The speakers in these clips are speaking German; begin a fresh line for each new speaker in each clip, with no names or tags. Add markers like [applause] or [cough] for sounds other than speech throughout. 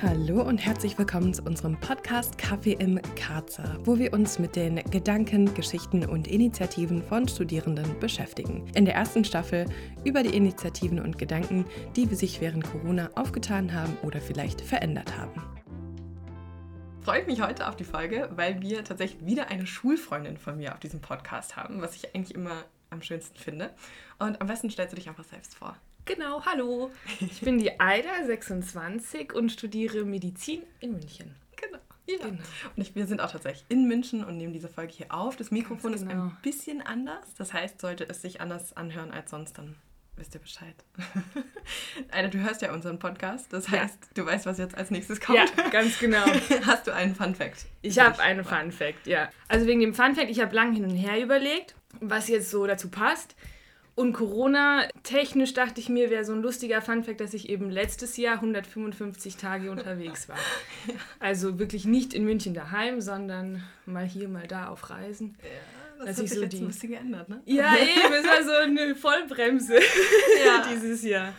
Hallo und herzlich willkommen zu unserem Podcast Kaffee im Karzer, wo wir uns mit den Gedanken, Geschichten und Initiativen von Studierenden beschäftigen. In der ersten Staffel über die Initiativen und Gedanken, die sich während Corona aufgetan haben oder vielleicht verändert haben.
Freue ich mich heute auf die Folge, weil wir tatsächlich wieder eine Schulfreundin von mir auf diesem Podcast haben, was ich eigentlich immer am schönsten finde. Und am besten stellst du dich einfach selbst vor.
Genau, hallo. Ich bin die Aida, 26 und studiere Medizin in München.
Genau. Ja. genau. Und ich, wir sind auch tatsächlich in München und nehmen diese Folge hier auf. Das Mikrofon genau. ist ein bisschen anders. Das heißt, sollte es sich anders anhören als sonst, dann wisst ihr Bescheid. [laughs] Aida, du hörst ja unseren Podcast. Das heißt, ja. du weißt, was jetzt als nächstes kommt.
Ja, ganz genau. [laughs]
Hast du einen Fun Fact?
Ich habe einen Fun Fact, ja. Also wegen dem Fun Fact, ich habe lange hin und her überlegt, was jetzt so dazu passt. Und Corona-technisch dachte ich mir, wäre so ein lustiger Funfact, dass ich eben letztes Jahr 155 Tage unterwegs war. [laughs] Also wirklich nicht in München daheim, sondern mal hier, mal da auf Reisen.
Ja, das hat sich so jetzt die... ein bisschen geändert, ne?
Ja, [laughs] eben, es war so eine Vollbremse ja. [laughs] dieses Jahr.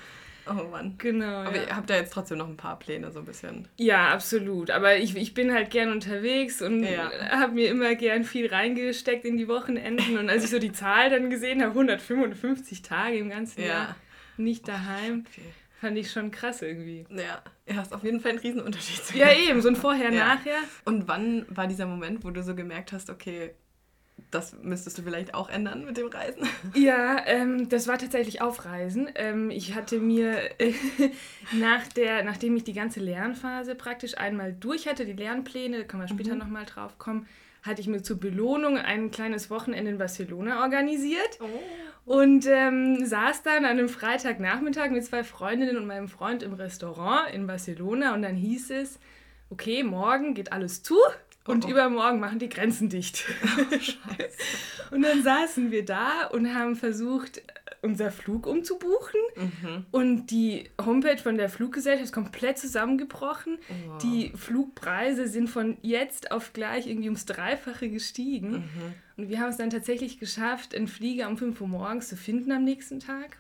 Oh Mann.
Genau.
Aber ja. ihr habt ja jetzt trotzdem noch ein paar Pläne, so ein bisschen.
Ja, absolut. Aber ich, ich bin halt gern unterwegs und ja. habe mir immer gern viel reingesteckt in die Wochenenden. Und als ich so die Zahl dann gesehen habe, 155 Tage im ganzen ja. Jahr nicht daheim. Okay. Fand ich schon krass irgendwie.
Ja, du hast auf jeden Fall einen Riesenunterschied.
Ja, eben, so ein Vorher-Nachher.
Und wann war dieser Moment, wo du so gemerkt hast, okay, das müsstest du vielleicht auch ändern mit dem Reisen. [laughs]
Ja, ähm, das war tatsächlich auf Reisen. Ähm, ich hatte mir, äh, [laughs] nach der, nachdem ich die ganze Lernphase praktisch einmal durch hatte, die Lernpläne, da kann man später mhm. nochmal drauf kommen, hatte ich mir zur Belohnung ein kleines Wochenende in Barcelona organisiert. Oh. Und ähm, saß dann an einem Freitagnachmittag mit zwei Freundinnen und meinem Freund im Restaurant in Barcelona und dann hieß es, okay, morgen geht alles zu und oh. übermorgen machen die Grenzen dicht. [laughs] Oh, und dann saßen wir da und haben versucht, unser Flug umzubuchen. Mhm. Und die Homepage von der Fluggesellschaft ist komplett zusammengebrochen. Oh. Die Flugpreise sind von jetzt auf gleich irgendwie ums Dreifache gestiegen. Mhm. Und wir haben es dann tatsächlich geschafft, einen Flieger um 5 Uhr morgens zu finden am nächsten Tag.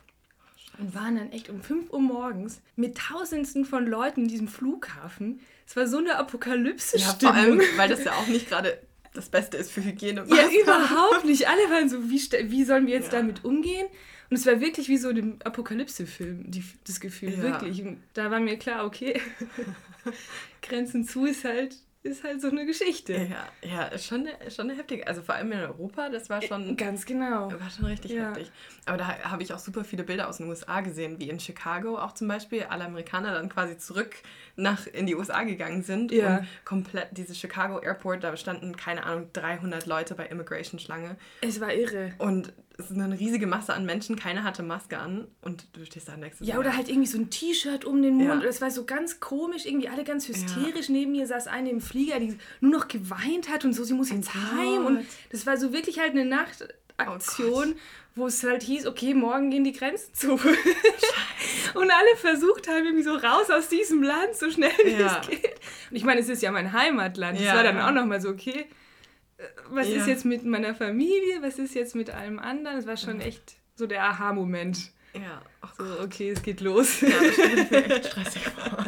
Und waren dann echt um 5 Uhr morgens mit Tausendsten von Leuten in diesem Flughafen es war so eine Apokalypse Ja,
vor allem, weil das ja auch nicht gerade das Beste ist für Hygiene.
Ja, überhaupt nicht. Alle waren so, wie, wie sollen wir jetzt ja. damit umgehen? Und es war wirklich wie so ein Apokalypse-Film, das Gefühl, ja. wirklich. Und da war mir klar, okay, [laughs] Grenzen zu ist halt ist halt so eine Geschichte.
Ja, ja, ist schon eine, schon eine heftige. Also vor allem in Europa, das war schon.
Ganz genau.
War schon richtig ja. heftig. Aber da habe ich auch super viele Bilder aus den USA gesehen, wie in Chicago auch zum Beispiel. Alle Amerikaner dann quasi zurück nach in die USA gegangen sind. Ja. Und komplett dieses Chicago Airport, da standen, keine Ahnung, 300 Leute bei Immigration-Schlange.
Es war irre.
Und es ist eine riesige Masse an Menschen, keiner hatte Maske an und du stehst da nächstes
Ja, oder halt irgendwie so ein T-Shirt um den Mund. Ja. Das war so ganz komisch, irgendwie alle ganz hysterisch. Ja. Neben mir saß eine im Flieger, die nur noch geweint hat und so, sie muss jetzt oh heim. Und das war so wirklich halt eine Nachtaktion. Oh wo es halt hieß, okay, morgen gehen die Grenzen zu. [laughs] und alle versucht haben, irgendwie so raus aus diesem Land, so schnell wie ja. es geht. Und ich meine, es ist ja mein Heimatland. Es ja, war dann auch nochmal so, okay, was ja. ist jetzt mit meiner Familie, was ist jetzt mit allem anderen? Es war schon echt so der Aha-Moment.
Ja.
Ach so, okay, es geht los.
Ja, das ich mir echt [laughs] stressig vor.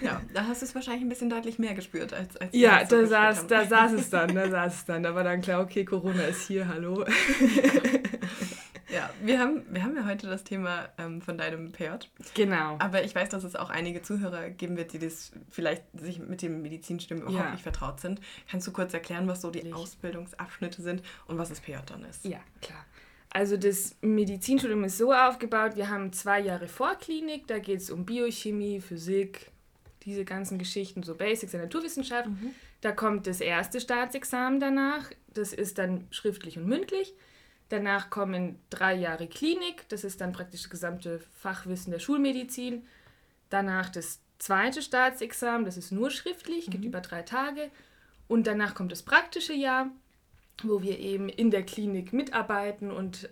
Ja, da hast du es wahrscheinlich ein bisschen deutlich mehr gespürt als, als
Ja, da, so saß, da saß es dann, da saß es dann. Da war dann klar, okay, Corona ist hier, hallo. [laughs]
Wir haben, wir haben ja heute das Thema ähm, von deinem PJ.
Genau.
Aber ich weiß, dass es auch einige Zuhörer geben wird, die das vielleicht sich mit dem Medizinstudium überhaupt ja. nicht vertraut sind. Kannst du kurz erklären, was so die Ausbildungsabschnitte sind und was das PJ dann ist?
Ja, klar. Also das Medizinstudium ist so aufgebaut, wir haben zwei Jahre Vorklinik, da geht es um Biochemie, Physik, diese ganzen Geschichten, so Basics der Naturwissenschaft. Mhm. Da kommt das erste Staatsexamen danach, das ist dann schriftlich und mündlich. Danach kommen drei Jahre Klinik, das ist dann praktisch das gesamte Fachwissen der Schulmedizin. Danach das zweite Staatsexamen, das ist nur schriftlich, geht mhm. über drei Tage. Und danach kommt das praktische Jahr, wo wir eben in der Klinik mitarbeiten und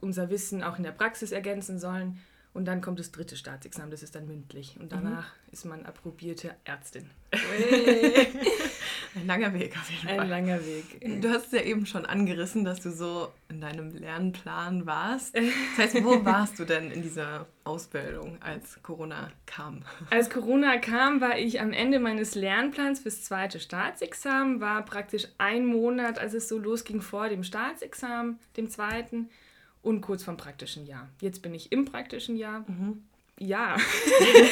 unser Wissen auch in der Praxis ergänzen sollen. Und dann kommt das dritte Staatsexamen, das ist dann mündlich. Und mhm. danach mhm. ist man approbierte Ärztin.
Ein langer Weg auf jeden
Ein
Fall.
Ein langer Weg.
Du hast es ja eben schon angerissen, dass du so in deinem Lernplan warst. Das heißt, wo warst du denn in dieser Ausbildung, als Corona kam?
Als Corona kam, war ich am Ende meines Lernplans fürs zweite Staatsexamen, war praktisch ein Monat, als es so losging, vor dem Staatsexamen, dem zweiten, und kurz vom praktischen Jahr. Jetzt bin ich im praktischen Jahr. Mhm ja,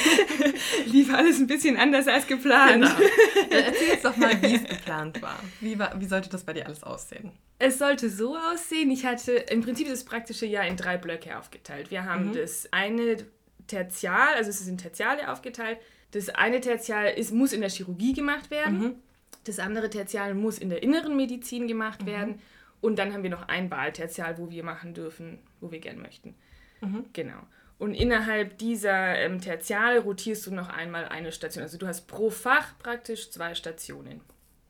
[laughs] lief alles ein bisschen anders als geplant. Genau.
Erzähl jetzt doch mal, wie es [laughs] geplant war. Wie, war. wie sollte das bei dir alles aussehen?
Es sollte so aussehen, ich hatte im Prinzip das praktische Jahr in drei Blöcke aufgeteilt. Wir haben mhm. das eine Tertial, also es ist in Tertiale aufgeteilt. Das eine Tertial ist, muss in der Chirurgie gemacht werden. Mhm. Das andere Tertial muss in der inneren Medizin gemacht mhm. werden. Und dann haben wir noch ein Wahltertial, wo wir machen dürfen, wo wir gern möchten. Mhm. Genau. Und innerhalb dieser ähm, Tertiale rotierst du noch einmal eine Station. Also du hast pro Fach praktisch zwei Stationen,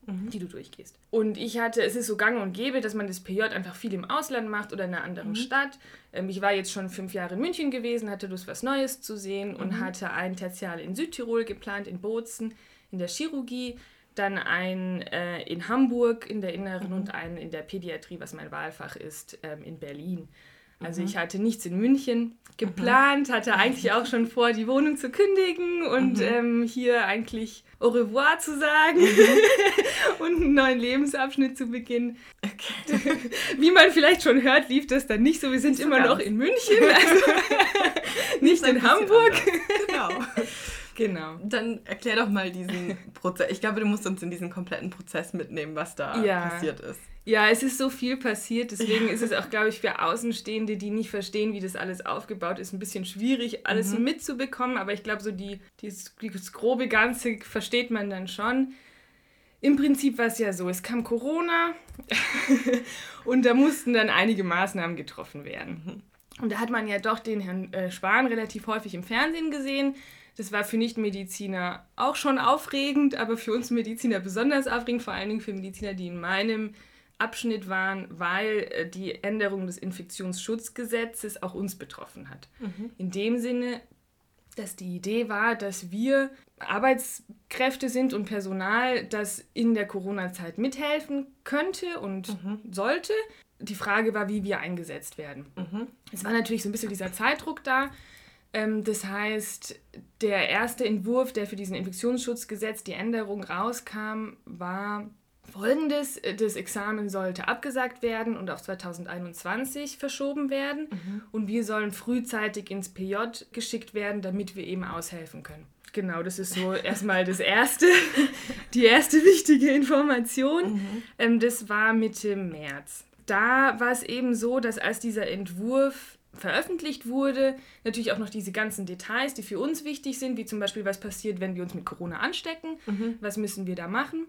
mhm. die du durchgehst. Und ich hatte, es ist so gang und gäbe, dass man das PJ einfach viel im Ausland macht oder in einer anderen mhm. Stadt. Ähm, ich war jetzt schon fünf Jahre in München gewesen, hatte Lust, was Neues zu sehen und mhm. hatte ein Tertial in Südtirol geplant, in Bozen, in der Chirurgie. Dann ein äh, in Hamburg in der Inneren mhm. und einen in der Pädiatrie, was mein Wahlfach ist, ähm, in Berlin. Also mhm. ich hatte nichts in München geplant, mhm. hatte eigentlich auch schon vor, die Wohnung zu kündigen und mhm. ähm, hier eigentlich au revoir zu sagen mhm. [laughs] und einen neuen Lebensabschnitt zu beginnen. Okay. [laughs] Wie man vielleicht schon hört, lief das dann nicht so. Wir sind nicht immer so noch in München, also [laughs] nicht in Hamburg. Genau.
Genau. Dann erklär doch mal diesen [laughs] Prozess. Ich glaube, du musst uns in diesen kompletten Prozess mitnehmen, was da ja. passiert ist.
Ja, es ist so viel passiert, deswegen ja. ist es auch, glaube ich, für Außenstehende, die nicht verstehen, wie das alles aufgebaut ist, ein bisschen schwierig, alles mhm. mitzubekommen. Aber ich glaube, so die, dieses, das grobe Ganze versteht man dann schon. Im Prinzip war es ja so, es kam Corona [laughs] und da mussten dann einige Maßnahmen getroffen werden. Mhm. Und da hat man ja doch den Herrn äh, Spahn relativ häufig im Fernsehen gesehen. Das war für Nichtmediziner auch schon aufregend, aber für uns Mediziner besonders aufregend, vor allen Dingen für Mediziner, die in meinem Abschnitt waren, weil äh, die Änderung des Infektionsschutzgesetzes auch uns betroffen hat. Mhm. In dem Sinne, dass die Idee war, dass wir Arbeitskräfte sind und Personal, das in der Corona-Zeit mithelfen könnte und mhm. sollte. Die Frage war, wie wir eingesetzt werden. Mhm. Es war natürlich so ein bisschen dieser Zeitdruck da. Ähm, das heißt, der erste Entwurf, der für diesen Infektionsschutzgesetz die Änderung rauskam, war Folgendes, das Examen sollte abgesagt werden und auf 2021 verschoben werden mhm. und wir sollen frühzeitig ins PJ geschickt werden, damit wir eben aushelfen können. Genau, das ist so [laughs] erstmal das erste, die erste wichtige Information. Mhm. Ähm, das war Mitte März. Da war es eben so, dass als dieser Entwurf veröffentlicht wurde, natürlich auch noch diese ganzen Details, die für uns wichtig sind, wie zum Beispiel, was passiert, wenn wir uns mit Corona anstecken, mhm. was müssen wir da machen.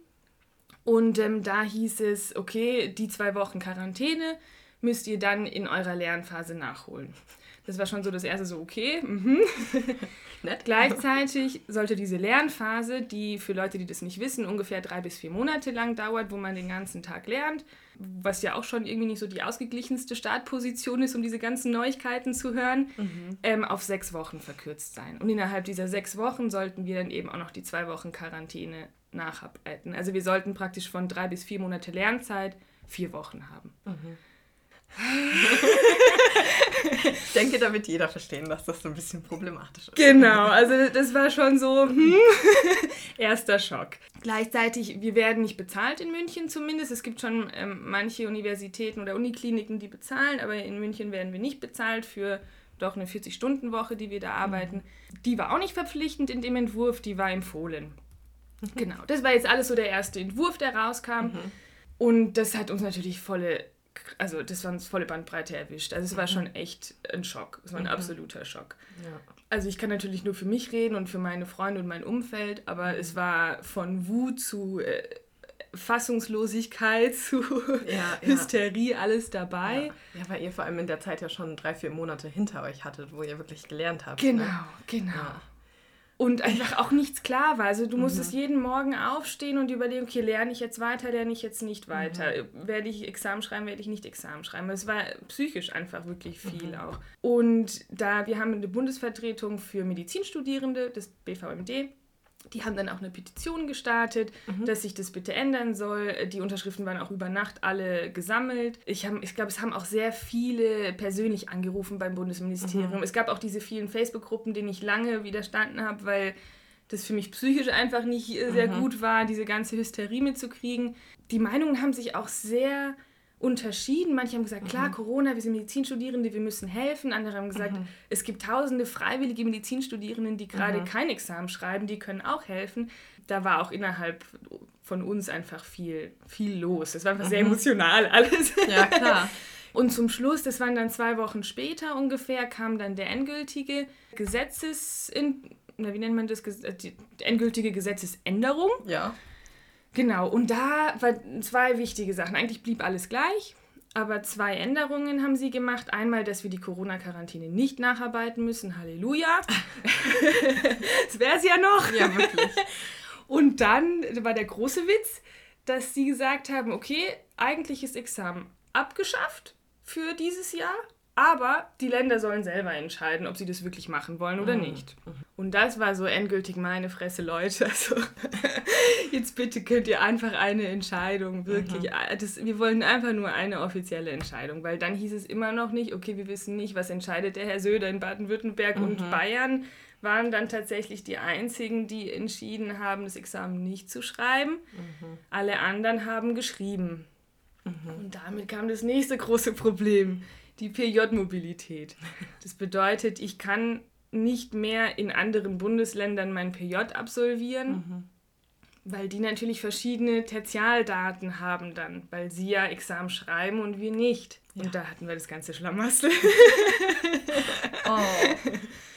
Und ähm, da hieß es, okay, die zwei Wochen Quarantäne müsst ihr dann in eurer Lernphase nachholen. Das war schon so das erste so, okay. Mhm. [laughs] Gleichzeitig sollte diese Lernphase, die für Leute, die das nicht wissen, ungefähr drei bis vier Monate lang dauert, wo man den ganzen Tag lernt, was ja auch schon irgendwie nicht so die ausgeglichenste Startposition ist, um diese ganzen Neuigkeiten zu hören, mhm. ähm, auf sechs Wochen verkürzt sein. Und innerhalb dieser sechs Wochen sollten wir dann eben auch noch die zwei Wochen Quarantäne nacharbeiten. Also wir sollten praktisch von drei bis vier Monate Lernzeit vier Wochen haben. Mhm.
Ich denke, da wird jeder verstehen, dass das so ein bisschen problematisch ist.
Genau, also das war schon so hm, [laughs] erster Schock. Gleichzeitig, wir werden nicht bezahlt in München zumindest. Es gibt schon ähm, manche Universitäten oder Unikliniken, die bezahlen, aber in München werden wir nicht bezahlt für doch eine 40-Stunden-Woche, die wir da arbeiten. Mhm. Die war auch nicht verpflichtend in dem Entwurf, die war empfohlen. Mhm. Genau, das war jetzt alles so der erste Entwurf, der rauskam. Mhm. Und das hat uns natürlich volle, also das war uns volle Bandbreite erwischt. Also es war mhm. schon echt ein Schock. Es war ein mhm. absoluter Schock. Ja. Also ich kann natürlich nur für mich reden und für meine Freunde und mein Umfeld, aber es war von Wut zu äh, Fassungslosigkeit [laughs] zu ja, Hysterie, ja. alles dabei.
Ja. ja. weil ihr vor allem in der Zeit ja schon drei, vier Monate hinter euch hattet, wo ihr wirklich gelernt habt.
Genau, ne? genau. Und einfach auch nichts klar war. Also du musstest mhm. jeden Morgen aufstehen und überlegen, okay, lerne ich jetzt weiter, lerne ich jetzt nicht weiter. Mhm. Werde ich Examen schreiben, werde ich nicht Examen schreiben. Es war psychisch einfach wirklich viel mhm. auch. Und da wir haben eine Bundesvertretung für Medizinstudierende, das BVMD, Die haben dann auch eine Petition gestartet, mhm. dass sich das bitte ändern soll. Die Unterschriften waren auch über Nacht alle gesammelt. Ich, ich glaube, es haben auch sehr viele persönlich angerufen beim Bundesministerium. Mhm. Es gab auch diese vielen Facebook-Gruppen, denen ich lange widerstanden habe, weil das für mich psychisch einfach nicht äh, sehr mhm. gut war, diese ganze Hysterie mitzukriegen. Die Meinungen haben sich auch sehr unterschieden. Manche haben gesagt, klar, mhm. Corona, wir sind Medizinstudierende, wir müssen helfen. Andere haben gesagt, mhm. es gibt tausende freiwillige Medizinstudierenden, die gerade mhm. kein Examen schreiben, die können auch helfen. Da war auch innerhalb von uns einfach viel, viel los. Das war einfach sehr mhm. emotional alles. Ja, klar. [laughs] Und zum Schluss, das waren dann zwei Wochen später ungefähr, kam dann der endgültige Gesetzes... wie nennt man das? Die endgültige Gesetzesänderung. Ja. Genau, und da waren zwei wichtige Sachen. Eigentlich blieb alles gleich, aber zwei Änderungen haben sie gemacht. Einmal, dass wir die Corona-Quarantäne nicht nacharbeiten müssen. Halleluja. [laughs] das wäre es ja noch. Ja, wirklich. [laughs] Und dann war der große Witz, dass sie gesagt haben, okay, eigentlich ist Examen abgeschafft für dieses Jahr, aber die Länder sollen selber entscheiden, ob sie das wirklich machen wollen oder mhm. nicht. Und das war so endgültig meine Fresse, Leute. [laughs] Also jetzt bitte könnt ihr einfach eine Entscheidung, wirklich. Mhm. Das, wir wollen einfach nur eine offizielle Entscheidung, weil dann hieß es immer noch nicht, okay, wir wissen nicht, was entscheidet der Herr Söder in Baden-Württemberg mhm. und Bayern waren dann tatsächlich die einzigen, die entschieden haben, das Examen nicht zu schreiben. Mhm. Alle anderen haben geschrieben. Und damit kam das nächste große Problem die PJ-Mobilität. [laughs] Das bedeutet, ich kann nicht mehr in anderen Bundesländern mein PJ absolvieren, mhm. weil die natürlich verschiedene Tertialdaten haben dann, weil sie ja Examen schreiben und wir nicht. Ja. Und da hatten wir das ganze Schlamassel. [laughs]
oh.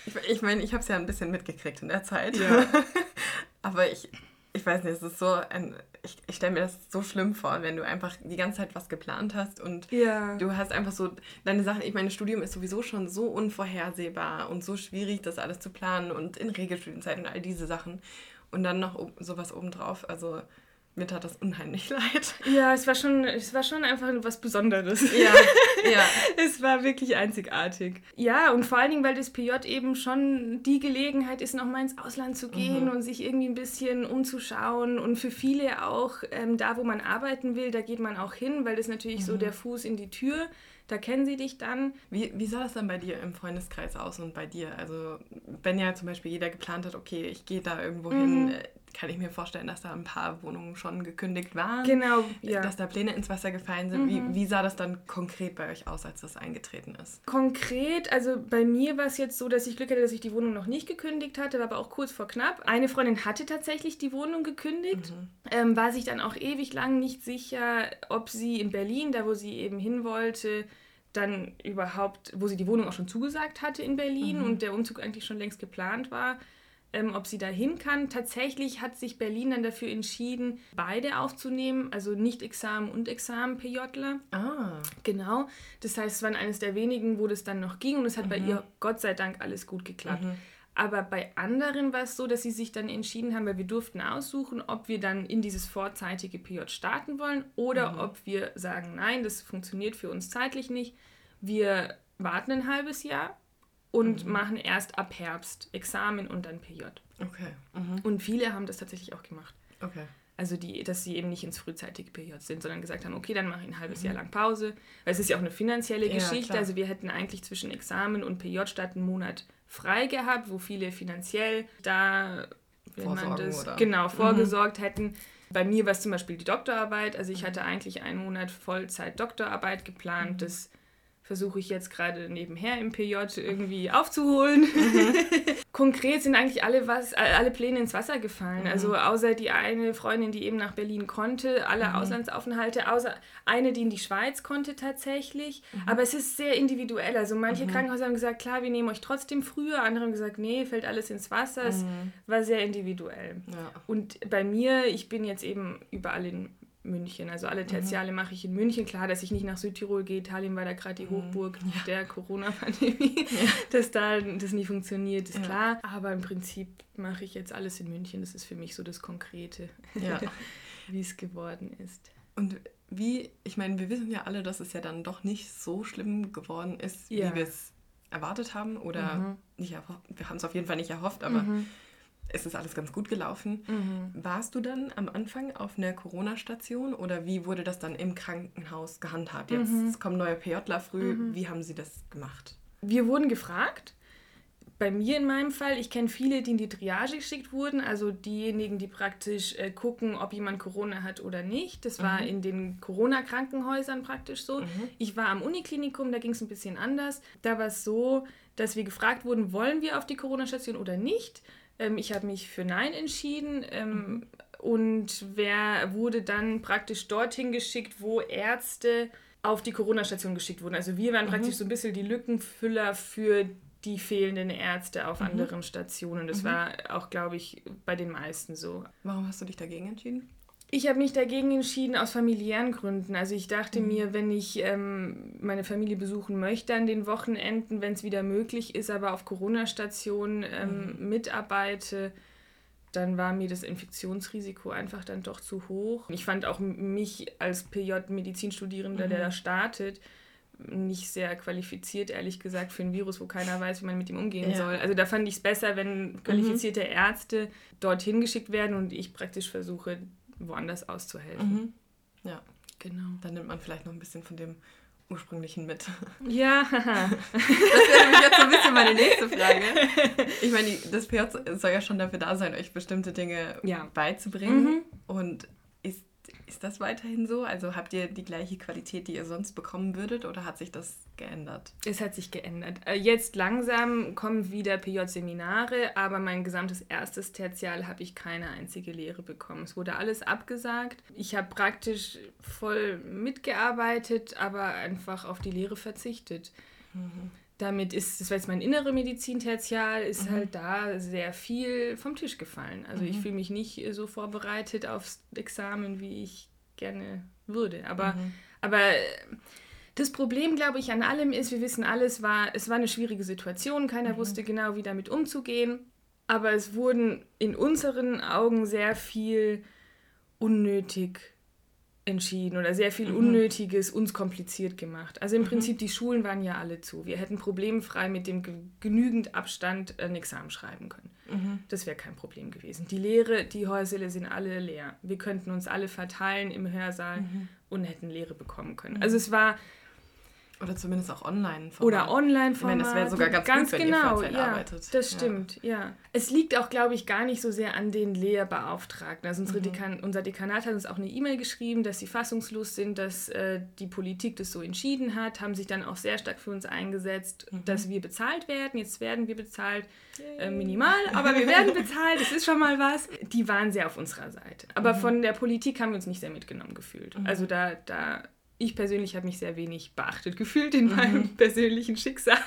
Ich, ich meine, ich habe es ja ein bisschen mitgekriegt in der Zeit. Ja. [laughs] Aber ich, ich weiß nicht, es ist so ein ich, ich stelle mir das so schlimm vor, wenn du einfach die ganze Zeit was geplant hast und ja. du hast einfach so deine Sachen. Ich meine, Studium ist sowieso schon so unvorhersehbar und so schwierig, das alles zu planen und in Regelstudienzeit und all diese Sachen. Und dann noch sowas obendrauf. Also mir tat das unheimlich [laughs] leid.
Ja, es war schon, es war schon einfach was Besonderes. Ja, ja. [laughs] es war wirklich einzigartig. Ja, und vor allen Dingen, weil das PJ eben schon die Gelegenheit ist, nochmal ins Ausland zu gehen mhm. und sich irgendwie ein bisschen umzuschauen. Und für viele auch, ähm, da wo man arbeiten will, da geht man auch hin, weil das natürlich mhm. so der Fuß in die Tür da kennen sie dich dann.
Wie, wie sah das dann bei dir im Freundeskreis aus und bei dir? Also, wenn ja zum Beispiel jeder geplant hat, okay, ich gehe da irgendwo mhm. hin, äh, kann ich mir vorstellen, dass da ein paar Wohnungen schon gekündigt waren. Genau, ja. Dass da Pläne ins Wasser gefallen sind. Mhm. Wie, wie sah das dann konkret bei euch aus, als das eingetreten ist?
Konkret, also bei mir war es jetzt so, dass ich Glück hatte, dass ich die Wohnung noch nicht gekündigt hatte, war aber auch kurz vor knapp. Eine Freundin hatte tatsächlich die Wohnung gekündigt, mhm. ähm, war sich dann auch ewig lang nicht sicher, ob sie in Berlin, da wo sie eben hin wollte, dann überhaupt, wo sie die Wohnung auch schon zugesagt hatte in Berlin mhm. und der Umzug eigentlich schon längst geplant war, ähm, ob sie dahin kann. Tatsächlich hat sich Berlin dann dafür entschieden, beide aufzunehmen, also nicht Examen und Examen PJler. Ah. Genau. Das heißt, es war eines der wenigen, wo das dann noch ging und es hat mhm. bei ihr Gott sei Dank alles gut geklappt. Mhm. Aber bei anderen war es so, dass sie sich dann entschieden haben, weil wir durften aussuchen, ob wir dann in dieses vorzeitige PJ starten wollen oder mhm. ob wir sagen, nein, das funktioniert für uns zeitlich nicht. Wir warten ein halbes Jahr und mhm. machen erst ab Herbst Examen und dann PJ. Okay. Mhm. Und viele haben das tatsächlich auch gemacht. Okay. Also die, dass sie eben nicht ins frühzeitige PJ sind, sondern gesagt haben, okay, dann mache ich ein halbes mhm. Jahr lang Pause. Weil es ist ja auch eine finanzielle ja, Geschichte. Klar. Also wir hätten eigentlich zwischen Examen und PJ statt einen Monat frei gehabt, wo viele finanziell da, wenn man das oder? genau mhm. vorgesorgt hätten. Bei mir war es zum Beispiel die Doktorarbeit. Also ich mhm. hatte eigentlich einen Monat Vollzeit Doktorarbeit geplant. Mhm. Das versuche ich jetzt gerade nebenher im PJ irgendwie aufzuholen. Mhm. [laughs] Konkret sind eigentlich alle, was, alle Pläne ins Wasser gefallen. Also mhm. Also außer die eine Freundin, die eben nach Berlin konnte, alle mhm. Auslandsaufenthalte, außer eine, die in die Schweiz konnte tatsächlich. Mhm. Aber es ist sehr individuell. Also manche mhm. Krankenhäuser haben gesagt, klar, wir nehmen euch trotzdem früher. Andere haben gesagt, nee, fällt alles ins Wasser. Es mhm. war sehr individuell. Ja. Und bei mir, ich bin jetzt eben überall in München. Also alle mhm. Tertiale mhm. mache ich in München. Klar, dass ich nicht nach Südtirol gehe. Italien war da gerade die mhm. Hochburg ja. der Corona-Pandemie. Ja. Dass da das nie funktioniert, ist ja. klar. Aber im Prinzip mache ich jetzt alles in München. Das ist für mich so das Konkrete, [laughs] wie es geworden ist.
Und wie, ich meine, wir wissen ja alle, dass es ja dann doch nicht so schlimm geworden ist, wie wir es erwartet haben. Oder mhm. nicht wir haben es auf jeden Fall nicht erhofft, aber mhm es ist alles ganz gut gelaufen. Mhm. Warst du dann am Anfang auf einer Corona-Station oder wie wurde das dann im Krankenhaus gehandhabt? Jetzt mhm. kommen neue PJler früh. Mhm. Wie haben sie das gemacht?
Wir wurden gefragt bei mir in meinem Fall, ich kenne viele, die in die Triage geschickt wurden, also diejenigen, die praktisch äh, gucken, ob jemand Corona hat oder nicht. Das war mhm. in den Corona-Krankenhäusern praktisch so. Mhm. Ich war am Uniklinikum, da ging es ein bisschen anders. Da war es so, dass wir gefragt wurden, wollen wir auf die Corona-Station oder nicht. Ähm, ich habe mich für Nein entschieden. Ähm, mhm. Und wer wurde dann praktisch dorthin geschickt, wo Ärzte auf die Corona-Station geschickt wurden. Also wir waren mhm. praktisch so ein bisschen die Lückenfüller für die fehlenden Ärzte auf mhm. anderen Stationen. Das mhm. war auch, glaube ich, bei den meisten so.
Warum hast du dich dagegen entschieden?
Ich habe mich dagegen entschieden aus familiären Gründen. Also ich dachte mhm. mir, wenn ich ähm, meine Familie besuchen möchte an den Wochenenden, wenn es wieder möglich ist, aber auf Corona-Stationen ähm, mhm. mitarbeite, dann war mir das Infektionsrisiko einfach dann doch zu hoch. Ich fand auch mich als PJ-Medizinstudierender, der mhm. da startet, nicht sehr qualifiziert, ehrlich gesagt, für ein Virus, wo keiner weiß, wie man mit ihm umgehen ja. soll. Also da fand ich es besser, wenn qualifizierte mhm. Ärzte dorthin geschickt werden und ich praktisch versuche, woanders auszuhelfen.
Mhm. Ja, genau. Dann nimmt man vielleicht noch ein bisschen von dem ursprünglichen mit. [laughs]
Ja. [laughs] das
wäre nämlich jetzt so ein bisschen meine nächste Frage. Ich meine, das PJ soll ja schon dafür da sein, euch bestimmte Dinge ja. beizubringen. Mhm. Und ist das weiterhin so? Also habt ihr die gleiche Qualität, die ihr sonst bekommen würdet oder hat sich das geändert?
Es hat sich geändert. Äh, jetzt langsam kommen wieder PJ-Seminare, aber mein gesamtes erstes Tertial habe ich keine einzige Lehre bekommen. Es wurde alles abgesagt. Ich habe praktisch voll mitgearbeitet, aber einfach auf die Lehre verzichtet. Mhm damit ist, das war jetzt mein innere Medizin-Tertial, ist mhm. halt da sehr viel vom Tisch gefallen. Also mhm. ich fühle mich nicht so vorbereitet aufs Examen, wie ich gerne würde. Aber, mhm. aber das Problem, glaube ich, an allem ist, wir wissen alles, war, es war eine schwierige Situation, keiner mhm. wusste genau, wie damit umzugehen. Aber es wurden in unseren Augen sehr viel unnötig entschieden oder sehr viel mhm. Unnötiges uns kompliziert gemacht. Also im mhm. Prinzip, die Schulen waren ja alle zu. Wir hätten problemfrei mit dem genügend Abstand ein Examen schreiben können. Mhm. Das wäre kein Problem gewesen. Die Lehre, die Hörsäle sind alle leer. Wir könnten uns alle verteilen im Hörsaal mhm. und hätten Lehre bekommen können. Mhm. Also es war
oder zumindest auch online.
-Format. Oder online.
-Format. Ich meine, das wäre sogar ganz, ganz gut, wenn genau, ihr Vollzeit
ja,
arbeitet.
Das stimmt, ja. ja. Es liegt auch, glaube ich, gar nicht so sehr an den Lehrbeauftragten. Also unsere mhm. Dekan unser Dekanat hat uns auch eine E-Mail geschrieben, dass sie fassungslos sind, dass äh, die Politik das so entschieden hat, haben sich dann auch sehr stark für uns eingesetzt, mhm. dass wir bezahlt werden. Jetzt werden wir bezahlt, äh, minimal, aber wir werden [laughs] bezahlt, das ist schon mal was. Die waren sehr auf unserer Seite. Aber mhm. von der Politik haben wir uns nicht sehr mitgenommen gefühlt. Mhm. Also da, da ich persönlich habe mich sehr wenig beachtet gefühlt in mhm. meinem [laughs] persönlichen Schicksal.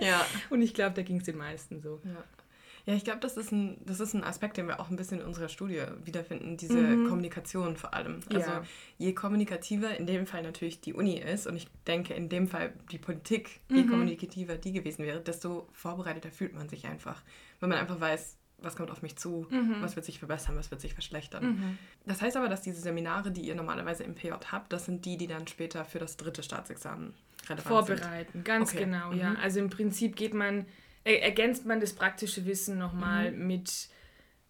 Ja. Und ich glaube, da ging es den meisten so.
Ja. Ja, ich glaube, das, ist ein, das ist ein Aspekt, den wir auch ein bisschen in unserer Studie wiederfinden, diese mhm. Kommunikation vor allem. Also ja. je kommunikativer in dem Fall natürlich die Uni ist, und ich denke in dem Fall die Politik, je mhm. kommunikativer die gewesen wäre, desto vorbereiteter fühlt man sich einfach. Wenn man einfach weiß, was kommt auf mich zu, mhm. was wird sich verbessern, was wird sich verschlechtern. Mhm. Das heißt aber, dass diese Seminare, die ihr normalerweise im PJ habt, das sind die, die dann später für das dritte Staatsexamen
relevant Vorbereiten, sind. ganz okay. genau, mhm. ja. Also im Prinzip geht man, er, ergänzt man das praktische Wissen nochmal mhm. mit,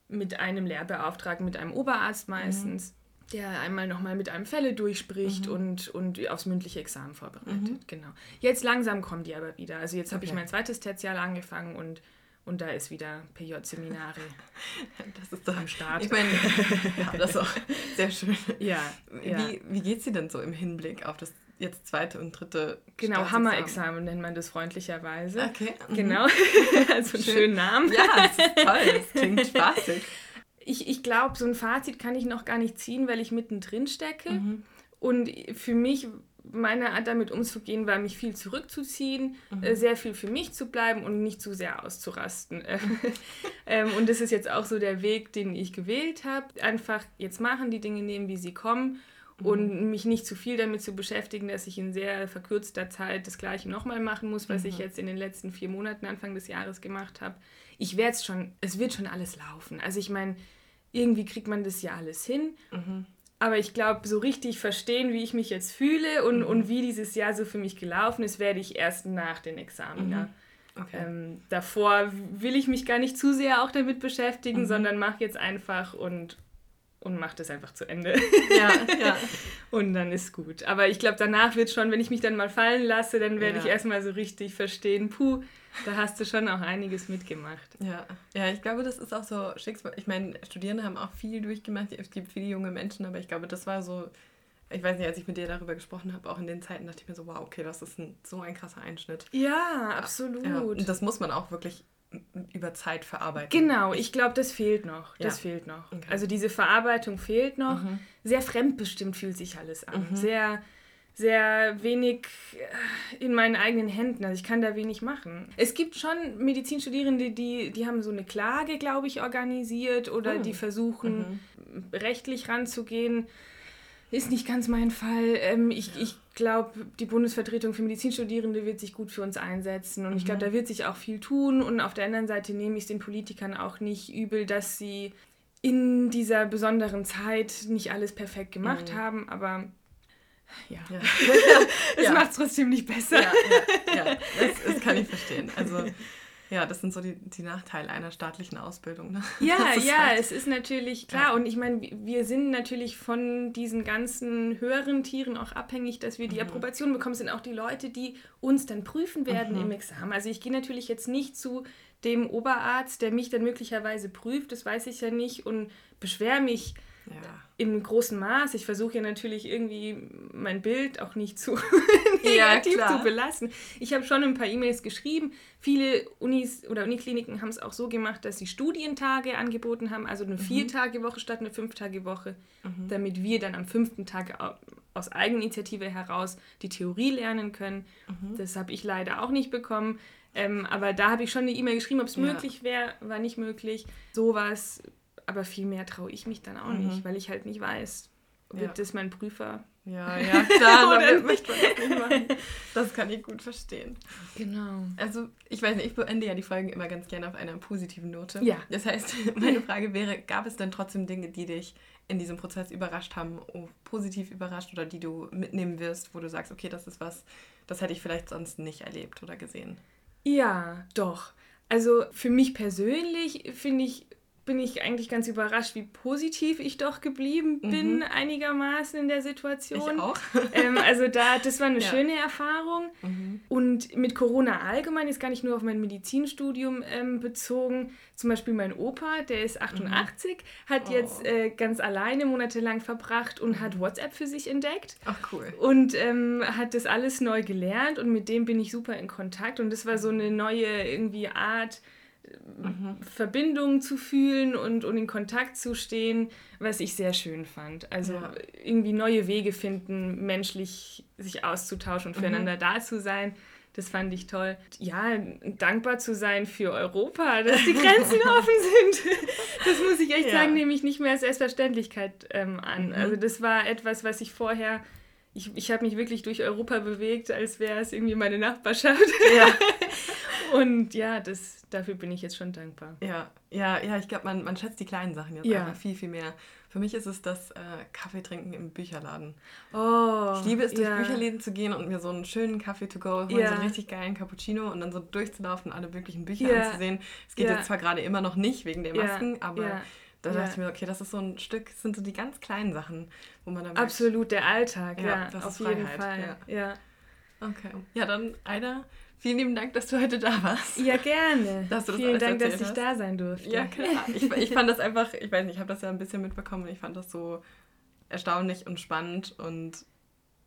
mit einem Lehrbeauftragten, mit einem Oberarzt meistens. Mhm. Der einmal nochmal mit einem Fälle durchspricht mhm. und, und aufs mündliche Examen vorbereitet. Genau. Jetzt langsam kommen die aber wieder. Also jetzt habe okay. ich mein zweites Tertial angefangen und und da ist wieder PJ-Seminare. [laughs]
Das ist doch am Start. Ich meine, ja, das ist auch [laughs] sehr schön. Ja. ja. Wie, wie geht sie denn so im Hinblick auf das jetzt zweite und dritte
Genau, Hammer-Examen nennt man das freundlicherweise. Okay. Mhm. Genau. [laughs] also einen Schön. schönen Namen.
Ja, das ist toll. Das klingt spaßig.
Ich, ich glaube, so ein Fazit kann ich noch gar nicht ziehen, weil ich mittendrin stecke. Mhm. Und für mich meine Art damit umzugehen war, mich viel zurückzuziehen, mhm. äh, sehr viel für mich zu bleiben und nicht zu sehr auszurasten. [laughs] ähm, und das ist jetzt auch so der Weg, den ich gewählt habe. Einfach jetzt machen, die Dinge nehmen, wie sie kommen mhm. und mich nicht zu viel damit zu beschäftigen, dass ich in sehr verkürzter Zeit das Gleiche nochmal machen muss, was mhm. ich jetzt in den letzten vier Monaten Anfang des Jahres gemacht habe. Ich werde es schon, es wird schon alles laufen. Also ich meine, irgendwie kriegt man das ja alles hin. Aber ich glaube, so richtig verstehen, wie ich mich jetzt fühle und, mhm. und wie dieses Jahr so für mich gelaufen ist, werde ich erst nach den Examen. Mhm. Okay. Ähm, davor will ich mich gar nicht zu sehr auch damit beschäftigen, mhm. sondern mache jetzt einfach und, und mache das einfach zu Ende. Ja, ja. [laughs] und dann ist gut. Aber ich glaube, danach wird schon, wenn ich mich dann mal fallen lasse, dann werde ja. ich erstmal so richtig verstehen, puh, da hast du schon auch einiges mitgemacht.
Ja, ja, ich glaube, das ist auch so Schicksal. Ich meine, Studierende haben auch viel durchgemacht. Es gibt viele junge Menschen, aber ich glaube, das war so ich weiß nicht, als ich mit dir darüber gesprochen habe, auch in den Zeiten dachte ich mir so, wow, okay, das ist ein, so ein krasser Einschnitt.
Ja, absolut. Ja,
und das muss man auch wirklich über Zeit verarbeiten.
Genau, ich glaube, das fehlt noch. Das ja. fehlt noch. Okay. Also diese Verarbeitung fehlt noch. Mhm. Sehr fremdbestimmt fühlt sich alles an. Mhm. Sehr, sehr wenig äh, in meinen eigenen Händen. Also ich kann da wenig machen. Es gibt schon Medizinstudierende, die, die haben so eine Klage, glaube ich, organisiert oder oh. die versuchen, mhm. rechtlich ranzugehen. Ist nicht ganz mein Fall. Ähm, ich ja. ich glaube, die Bundesvertretung für Medizinstudierende wird sich gut für uns einsetzen. Und mhm. ich glaube, da wird sich auch viel tun. Und auf der anderen Seite nehme ich es den Politikern auch nicht übel, dass sie in dieser besonderen Zeit nicht alles perfekt gemacht mhm. haben. Aber ja, ja. [laughs] [laughs] es ja. macht es trotzdem nicht besser.
Ja, ja, ja. Das, das kann ich verstehen. Also [laughs] ja, das sind so die, die Nachteile einer staatlichen Ausbildung. Ne?
Ja, [laughs] ja, halt es ist natürlich klar. Ja. Und ich meine, wir sind natürlich von diesen ganzen höheren Tieren auch abhängig, dass wir die mhm. Approbation bekommen. Es sind auch die Leute, die uns dann prüfen werden mhm. im Examen. Also ich gehe natürlich jetzt nicht zu dem Oberarzt, der mich dann möglicherweise prüft, das weiß ich ja nicht, und beschwere mich ja. in großem Maß. Ich versuche ja natürlich irgendwie mein Bild auch nicht zu [laughs] negativ ja, zu belassen. Ich habe schon ein paar E-Mails geschrieben. Viele Unis oder Unikliniken haben es auch so gemacht, dass sie Studientage angeboten haben, also eine mhm. Vier-Tage-Woche statt eine Fünf-Tage-Woche, mhm. damit wir dann am fünften Tag aus Eigeninitiative heraus die Theorie lernen können. Mhm. Das habe ich leider auch nicht bekommen. Ähm, aber da habe ich schon eine E-Mail geschrieben, ob es ja. möglich wäre, war nicht möglich. Sowas aber viel mehr traue ich mich dann auch mhm. nicht, weil ich halt nicht weiß, wird ja. das mein Prüfer?
Ja, [laughs] ja, klar, damit möchte man das nicht machen. Das kann ich gut verstehen.
Genau.
Also, ich weiß nicht, ich beende ja die Folgen immer ganz gerne auf einer positiven Note.
Ja.
Das heißt, [laughs] meine Frage wäre, gab es denn trotzdem Dinge, die dich in diesem Prozess überrascht haben, oh, positiv überrascht oder die du mitnehmen wirst, wo du sagst, okay, das ist was, das hätte ich vielleicht sonst nicht erlebt oder gesehen?
Ja, doch. Also für mich persönlich finde ich bin ich eigentlich ganz überrascht, wie positiv ich doch geblieben bin, mhm. einigermaßen in der Situation.
Ich auch. [laughs]
ähm, also da, das war eine ja. schöne Erfahrung. Mhm. Und mit Corona allgemein, ist gar nicht nur auf mein Medizinstudium ähm, bezogen. Zum Beispiel mein Opa, der ist 88, mhm. hat oh. jetzt äh, ganz alleine monatelang verbracht und hat WhatsApp für sich entdeckt.
Ach cool.
Und ähm, hat das alles neu gelernt und mit dem bin ich super in Kontakt. Und das war so eine neue irgendwie Art, mhm. Verbindung zu fühlen und, und in Kontakt zu stehen, was ich sehr schön fand. Also ja. irgendwie neue Wege finden, menschlich sich auszutauschen und füreinander mhm. da zu sein. Das fand ich toll. Ja, dankbar zu sein für Europa, [laughs] dass die Grenzen [laughs] offen sind. Das muss ich echt ja. sagen, nehme ich nicht mehr als Selbstverständlichkeit ähm, an. Mhm. Also das war etwas, was ich vorher ich, ich habe mich wirklich durch Europa bewegt, als wäre es irgendwie meine Nachbarschaft. Ja. [laughs] Und ja, das, dafür bin ich jetzt schon dankbar.
Ja, ja, ja ich glaube, man, man schätzt die kleinen Sachen jetzt ja. einfach viel, viel mehr. Für mich ist es das äh, Kaffee trinken im Bücherladen.
Oh,
ich liebe es, durch ja. Bücherläden zu gehen und mir so einen schönen Kaffee to go, ja. so einen richtig geilen Cappuccino und dann so durchzulaufen, alle möglichen Bücher ja. anzusehen. Es geht jetzt zwar gerade immer noch nicht wegen der Masken, aber da dachte ich mir, okay, das ist so ein Stück, das sind so die ganz kleinen Sachen, wo man dann
merkt, Absolut, der Alltag, ja, auf jeden Fall. Ja.
Okay. Ja, dann einer Vielen lieben Dank, dass du heute da warst.
Ja, gerne. [laughs] Dass du das Vielen Dank, dass ich da sein durfte.
Ja, klar. Ich, [laughs] ich fand das einfach, ich weiß nicht, ich habe das ja ein bisschen mitbekommen und ich fand das so erstaunlich und spannend und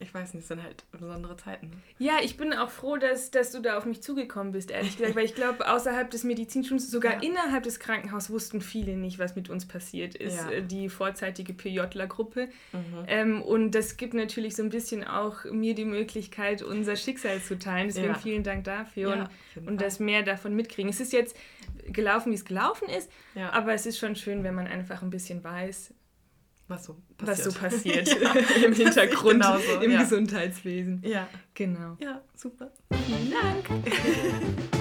ich weiß nicht, es sind halt besondere Zeiten.
Ja, ich bin auch froh, dass, dass du da auf mich zugekommen bist, ehrlich gesagt, weil ich glaube, [laughs] außerhalb des Medizinstudiums, sogar ja. innerhalb des Krankenhauses wussten viele nicht, was mit uns passiert ist, ja. Äh, die vorzeitige PJler-Gruppe. Mhm. Ähm, und das gibt natürlich so ein bisschen auch mir die Möglichkeit, unser Schicksal zu teilen. Deswegen ja. vielen Dank dafür und, und dass mehr davon mitkriegen. Es ist jetzt gelaufen, wie es gelaufen ist, aber es ist schon schön, wenn man einfach ein bisschen weiß,
was so
passiert, was so passiert [laughs] ja, im Hintergrund, genauso, im ja. Gesundheitswesen.
Ja.
Genau.
Ja, super.
Vielen Dank. [laughs]